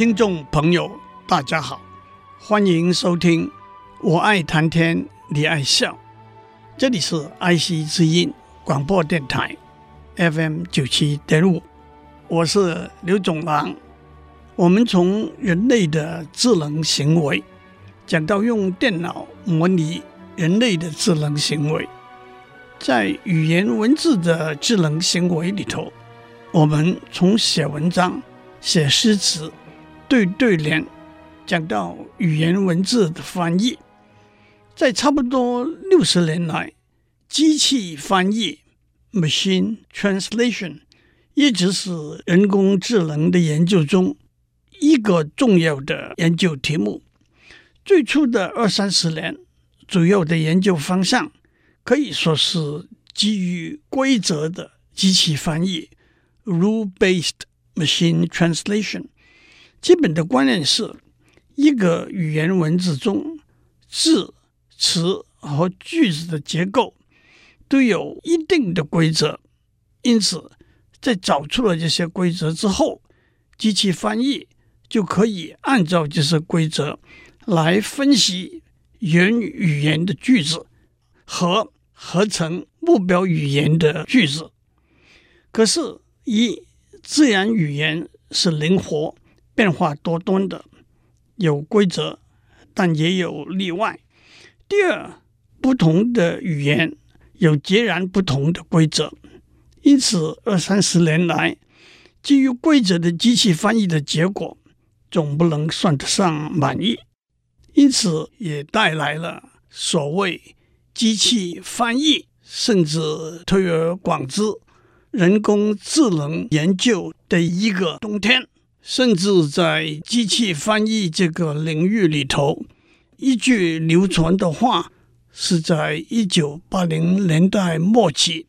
听众朋友，大家好，欢迎收听《我爱谈天，你爱笑》，这里是爱惜之音广播电台 FM 九七点五，我是刘总郎。我们从人类的智能行为讲到用电脑模拟人类的智能行为，在语言文字的智能行为里头，我们从写文章、写诗词。对对联，讲到语言文字的翻译，在差不多六十年来，机器翻译 （machine translation） 一直是人工智能的研究中一个重要的研究题目。最初的二三十年，主要的研究方向可以说是基于规则的机器翻译 （rule-based machine translation）。基本的观念是，一个语言文字中字、词和句子的结构都有一定的规则，因此，在找出了这些规则之后，机器翻译就可以按照这些规则来分析原语言的句子和合成目标语言的句子。可是，一自然语言是灵活。变化多端的，有规则，但也有例外。第二，不同的语言有截然不同的规则，因此二三十年来，基于规则的机器翻译的结果总不能算得上满意，因此也带来了所谓机器翻译，甚至推而广之，人工智能研究的一个冬天。甚至在机器翻译这个领域里头，一句流传的话是在一九八零年代末期，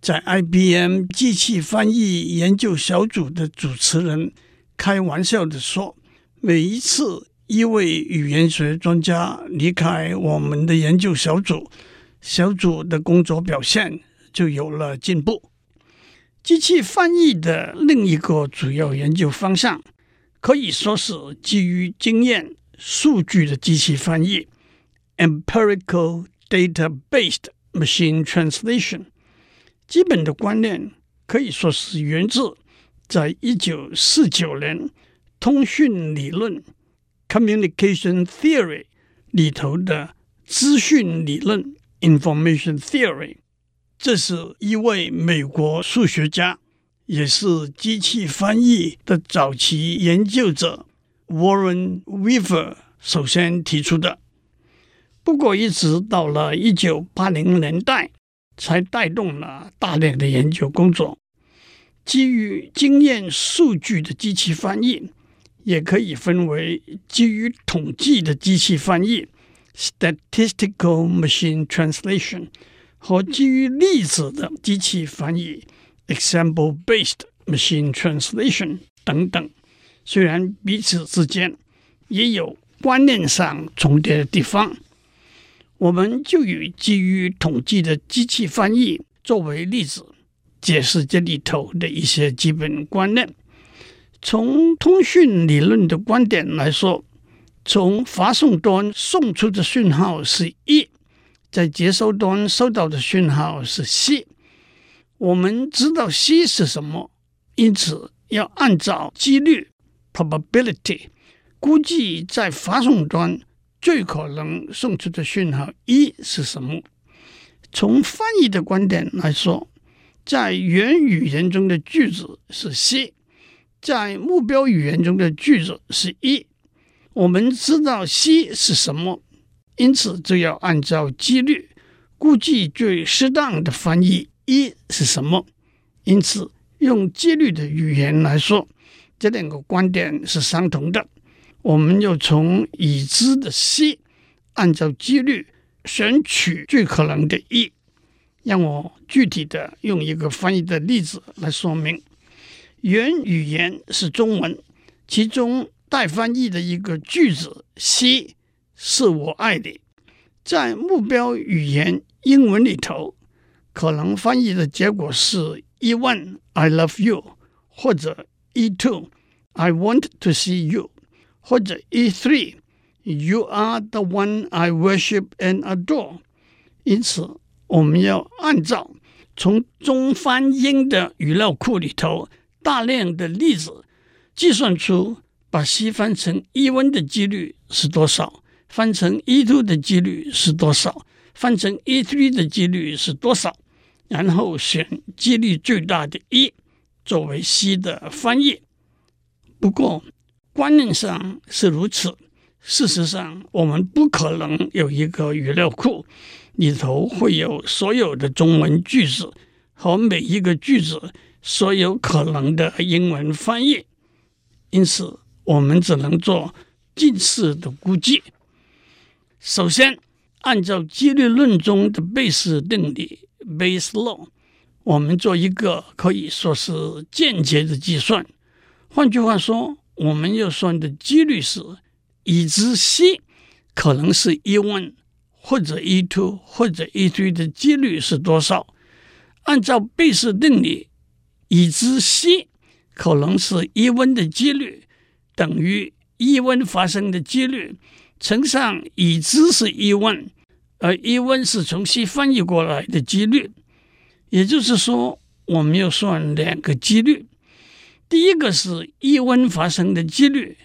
在 IBM 机器翻译研究小组的主持人开玩笑的说：“每一次一位语言学专家离开我们的研究小组，小组的工作表现就有了进步。”机器翻译的另一个主要研究方向，可以说是基于经验数据的机器翻译 （empirical data-based machine translation）。基本的观念可以说是源自在一九四九年通讯理论 （communication theory） 里头的资讯理论 （information theory）。这是一位美国数学家，也是机器翻译的早期研究者 Warren Weaver 首先提出的。不过，一直到了一九八零年代，才带动了大量的研究工作。基于经验数据的机器翻译，也可以分为基于统计的机器翻译 （statistical machine translation）。和基于例子的机器翻译 （example-based machine translation） 等等，虽然彼此之间也有观念上重叠的地方，我们就以基于统计的机器翻译作为例子，解释这里头的一些基本观念。从通讯理论的观点来说，从发送端送出的讯号是一。在接收端收到的讯号是 C，我们知道 C 是什么，因此要按照几率 （probability） 估计在发送端最可能送出的讯号一是什么。从翻译的观点来说，在原语言中的句子是 C，在目标语言中的句子是一。我们知道 C 是什么。因此，就要按照几率估计最适当的翻译一是什么。因此，用几率的语言来说，这两个观点是相同的。我们要从已知的 C 按照几率选取最可能的 E。让我具体的用一个翻译的例子来说明。原语言是中文，其中待翻译的一个句子 C 是我爱你，在目标语言英文里头，可能翻译的结果是 E1 I love you，或者 E2 I want to see you，或者 E3 You are the one I worship and adore。因此，我们要按照从中翻英的语料库里头大量的例子，计算出把西翻成 E1 的几率是多少，翻成 E2 的几率是多少，翻成 E3 的几率是多少，然后选几率最大的 E 作为 C 的翻译。不过观念上是如此，事实上我们不可能有一个语料库。里头会有所有的中文句子和每一个句子所有可能的英文翻译，因此我们只能做近似的估计。首先，按照几率论中的贝氏定理 （Bayes' law），我们做一个可以说是间接的计算。换句话说，我们要算的几率是已知 C 可能是 E1。或者 E2 或者 E3 的几率是多少？按照贝氏定理，已知 C 可能是 E1 的几率等于 E1 发生的几率乘上已知是 E1，而 E1 是从西翻译过来的几率。也就是说，我们要算两个几率。第一个是 E1 发生的几率，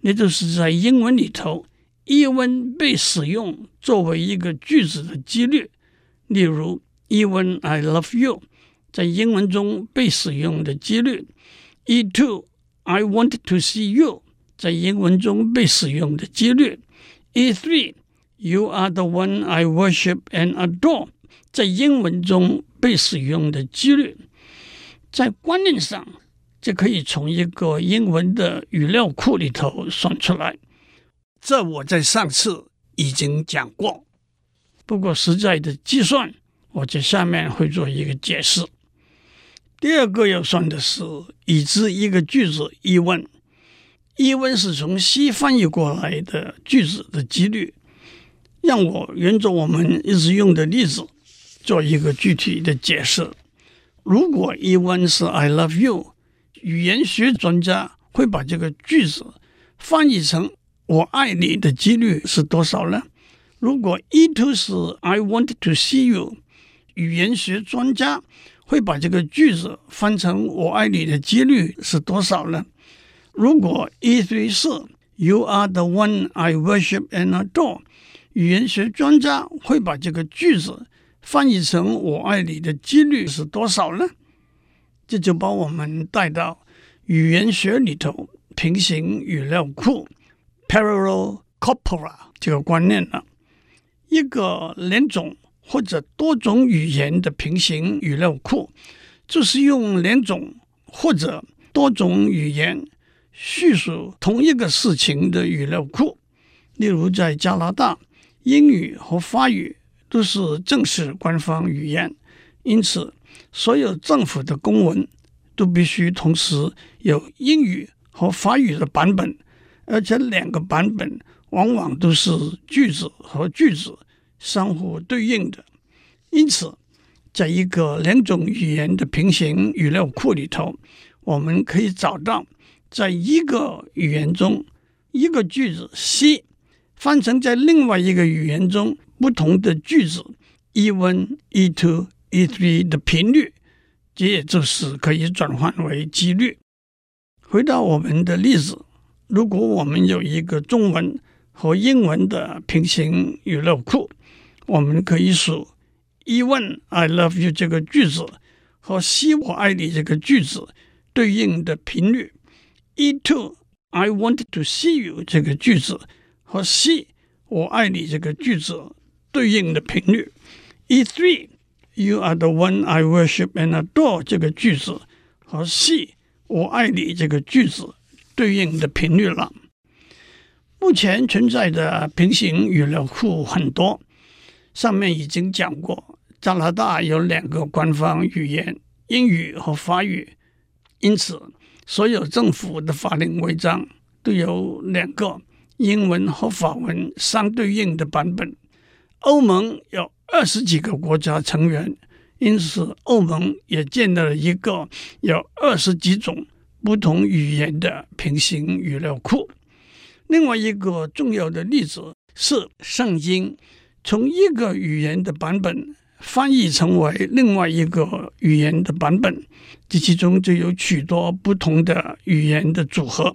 那就是在英文里头。E1 被使用作为一个句子的几率，例如 even I love you 在英文中被使用的几率，it too I want to see you 在英文中被使用的几率；E3 You are the one I worship and adore 在英文中被使用的几率。在观念上，就可以从一个英文的语料库里头算出来。这我在上次已经讲过，不过实在的计算，我在下面会做一个解释。第二个要算的是已知一个句子 Even 是从西翻译过来的句子的几率。让我沿着我们一直用的例子做一个具体的解释。如果 Even 是 I love you，语言学专家会把这个句子翻译成。我爱你的几率是多少呢？如果 E2 是 I want to see you，语言学专家会把这个句子翻成我爱你的几率是多少呢？如果 E3 是 You are the one I worship and adore，语言学专家会把这个句子翻译成我爱你的几率是多少呢？这就把我们带到语言学里头平行语料库。Parallel corpora 这个观念了，一个两种或者多种语言的平行语料库，就是用两种或者多种语言叙述同一个事情的语料库。例如，在加拿大，英语和法语都是正式官方语言，因此所有政府的公文都必须同时有英语和法语的版本。而且两个版本往往都是句子和句子相互对应的，因此，在一个两种语言的平行语料库里头，我们可以找到，在一个语言中，一个句子 C 翻成在另外一个语言中不同的句子 E1、E2、E3 的频率，这也就是可以转换为几率。回到我们的例子。如果我们有一个中文和英文的平行语料库，我们可以数 E1 I love you 这个句子和 C 我爱你这个句子对应的频率 E two, I want to see you 这个句子和 “see 我爱你这个句子对应的频率 E three, You are the one I worship and adore 这个句子和 “see 我爱你这个句子对应的频率了。目前存在的平行语料库很多，上面已经讲过，加拿大有两个官方语言，英语和法语，因此所有政府的法令规章都有两个英文和法文相对应的版本。欧盟有二十几个国家成员，因此欧盟也建立了一个有二十几种不同语言的平行语料库。另外一个重要的例子是圣经，从一个语言的版本翻译成为另外一个语言的版本，这其中就有许多不同的语言的组合。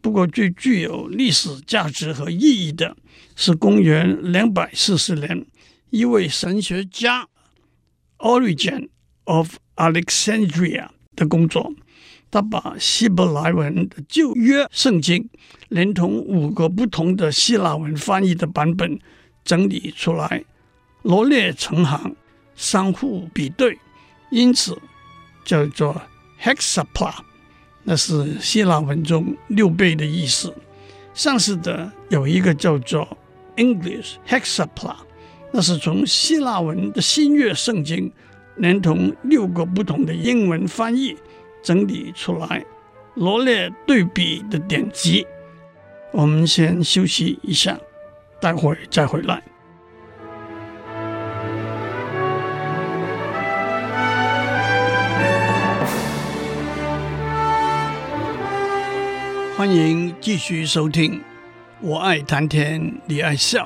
不过最具有历史价值和意义的是公元两百四十年，一位神学家 Origen of Alexandria 的工作。他把希伯来文的旧约圣经，连同五个不同的希腊文翻译的版本整理出来，罗列成行，相互比对，因此叫做 Hexapla，那是希腊文中六倍的意思。上次的有一个叫做 English Hexapla，那是从希腊文的新约圣经，连同六个不同的英文翻译。整理出来，罗列对比的典籍。我们先休息一下，待会再回来。欢迎继续收听《我爱谈天，你爱笑》。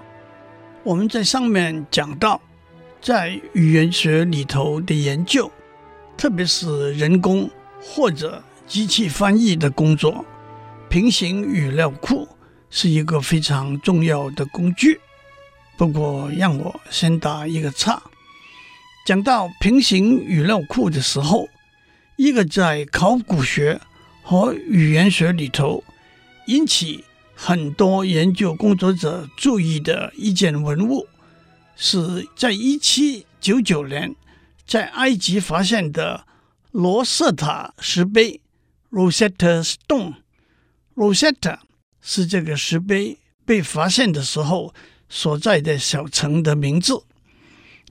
我们在上面讲到，在语言学里头的研究，特别是人工。或者机器翻译的工作，平行语料库是一个非常重要的工具。不过，让我先打一个岔。讲到平行语料库的时候，一个在考古学和语言学里头引起很多研究工作者注意的一件文物，是在一七九九年在埃及发现的。罗瑟塔石碑 （Rosetta Stone），Rosetta 是这个石碑被发现的时候所在的小城的名字。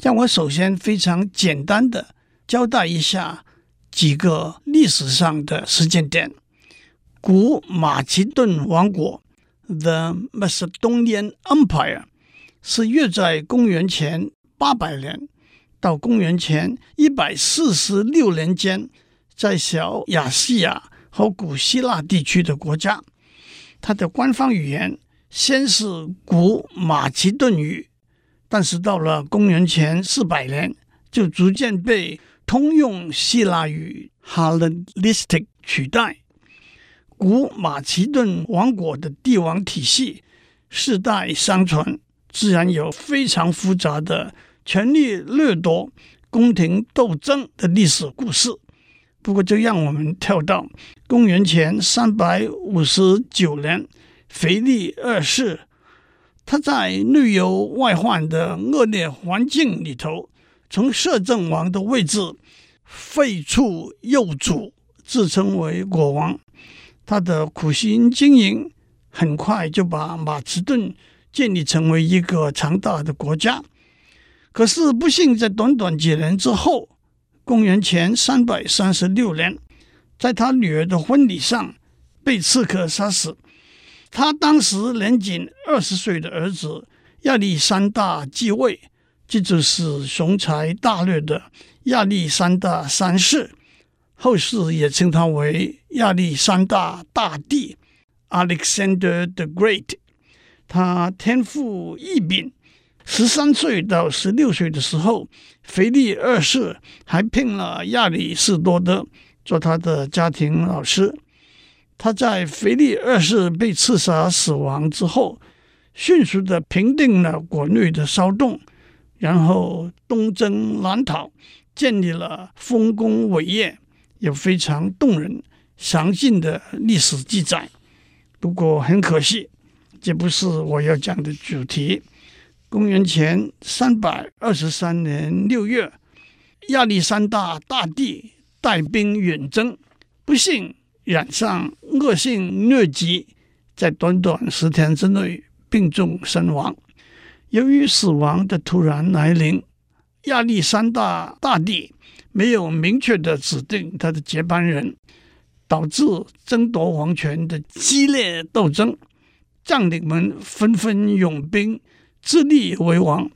让我首先非常简单的交代一下几个历史上的时间点。古马其顿王国 （The Macedonian Empire） 是约在公元前八百年。到公元前一百四十六年间，在小亚细亚和古希腊地区的国家，它的官方语言先是古马其顿语，但是到了公元前四百年，就逐渐被通用希腊语 Hellenistic 取代。古马其顿王国的帝王体系世代相传，自然有非常复杂的。权力掠夺、宫廷斗争的历史故事。不过，就让我们跳到公元前三百五十九年，腓力二世他在内忧外患的恶劣环境里头，从摄政王的位置废黜幼主，自称为国王。他的苦心经营，很快就把马其顿建立成为一个强大的国家。可是不幸，在短短几年之后，公元前三百三十六年，在他女儿的婚礼上被刺客杀死。他当时年仅二十岁的儿子亚历山大继位，这就是雄才大略的亚历山大三世，后世也称他为亚历山大大帝 （Alexander the Great）。他天赋异禀。十三岁到十六岁的时候，腓力二世还聘了亚里士多德做他的家庭老师。他在腓力二世被刺杀死亡之后，迅速的平定了国内的骚动，然后东征南讨，建立了丰功伟业，有非常动人详尽的历史记载。不过很可惜，这不是我要讲的主题。公元前三百二十三年六月，亚历山大大帝带兵远征，不幸染上恶性疟疾，在短短十天之内病重身亡。由于死亡的突然来临，亚历山大大帝没有明确的指定他的接班人，导致争夺皇权的激烈斗争。将领们纷纷拥兵，自立为王。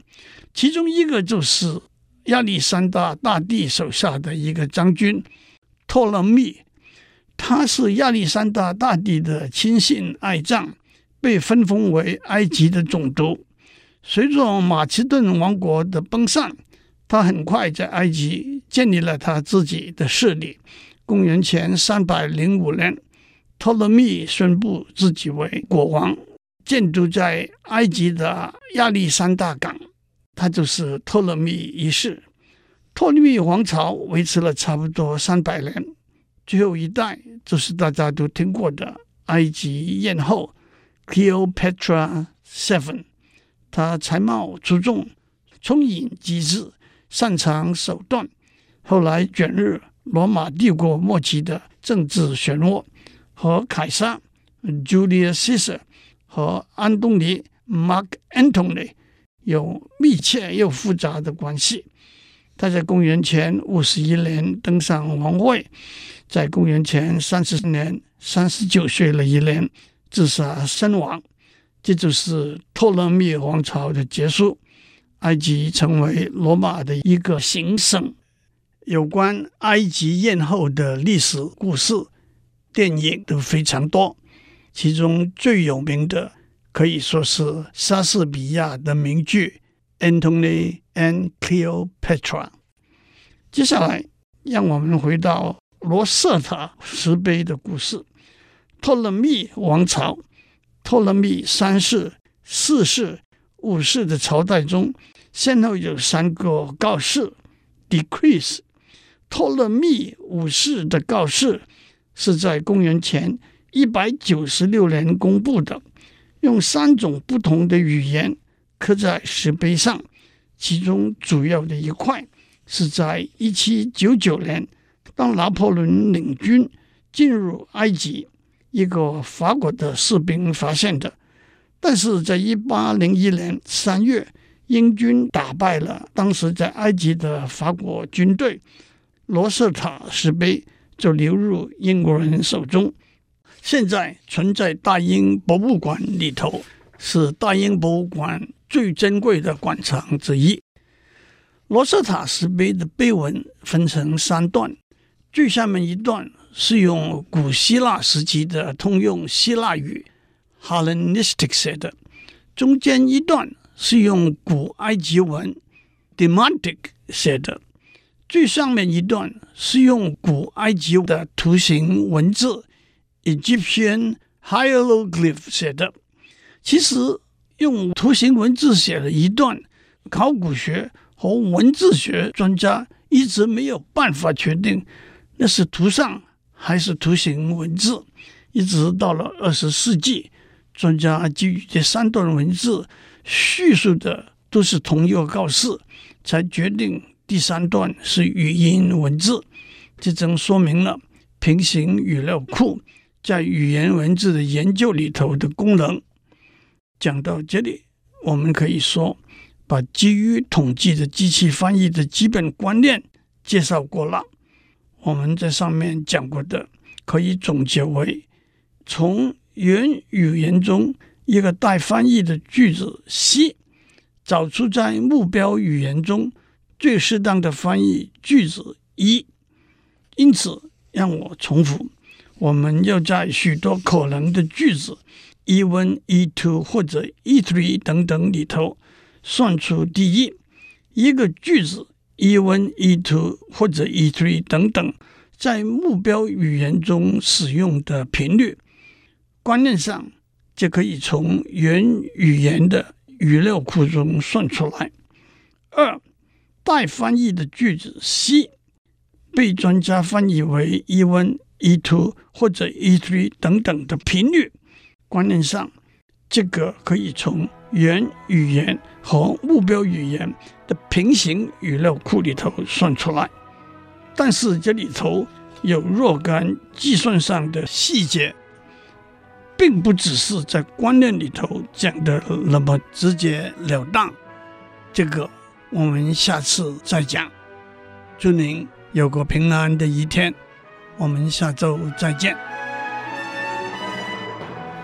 其中一个就是亚历山大大帝手下的一个将军托勒密，他是亚历山大大帝的亲信爱将，被分封为埃及的总督。随着马其顿王国的崩散，他很快在埃及建立了他自己的势力。公元前三百零五年。托勒密宣布自己为国王，建都在埃及的亚历山大港，他就是托勒密一世。托勒密王朝维持了差不多三百年，最后一代就是大家都听过的埃及艳后 Cleopatra Seven。他才貌出众，聪颖机智，擅长手段，后来卷入罗马帝国末期的政治漩涡。和凯撒 （Julius Caesar） 和安东尼 （Mark Antony） 有密切又复杂的关系。他在公元前五十一年登上王位，在公元前三十年三十九岁那一年自杀身亡。这就是托勒密王朝的结束，埃及成为罗马的一个行省。有关埃及艳后的历史故事。电影都非常多，其中最有名的可以说是莎士比亚的名剧《Antony and Cleopatra》。接下来，让我们回到罗瑟塔石碑的故事。托勒密王朝，托勒密三世、四世、五世的朝代中，先后有三个告示 （decrees）。托勒密五世的告示。是在公元前一百九十六年公布的，用三种不同的语言刻在石碑上。其中主要的一块是在一七九九年，当拿破仑领军进入埃及，一个法国的士兵发现的。但是在一八零一年三月，英军打败了当时在埃及的法国军队，罗瑟塔石碑。就流入英国人手中，现在存在大英博物馆里头，是大英博物馆最珍贵的馆藏之一。罗瑟塔石碑的碑文分成三段，最下面一段是用古希腊时期的通用希腊语 Hellenistic 写的，中间一段是用古埃及文 Demotic 写的。最上面一段是用古埃及的图形文字 Egyptian hieroglyph 写的。其实用图形文字写了一段，考古学和文字学专家一直没有办法确定那是图上还是图形文字。一直到了二十世纪，专家基于这三段文字叙述的都是同一个告示，才决定。第三段是语音文字，这正说明了平行语料库在语言文字的研究里头的功能。讲到这里，我们可以说，把基于统计的机器翻译的基本观念介绍过了。我们在上面讲过的，可以总结为：从原语言中一个待翻译的句子 C，找出在目标语言中。最适当的翻译句子一，因此让我重复：我们要在许多可能的句子 E1、E2 或者一 tree 等等里头算出第一一个句子 E1、E2 或者 E3 等等在目标语言中使用的频率。观念上，就可以从原语言的语料库中算出来。二。待翻译的句子 C 被专家翻译为 E1、E2 或者 E3 等等的频率，观念上，这个可以从原语言和目标语言的平行语料库里头算出来。但是这里头有若干计算上的细节，并不只是在观念里头讲的那么直截了当。这个我们下次再讲。祝您有个平安的一天，我们下周再见。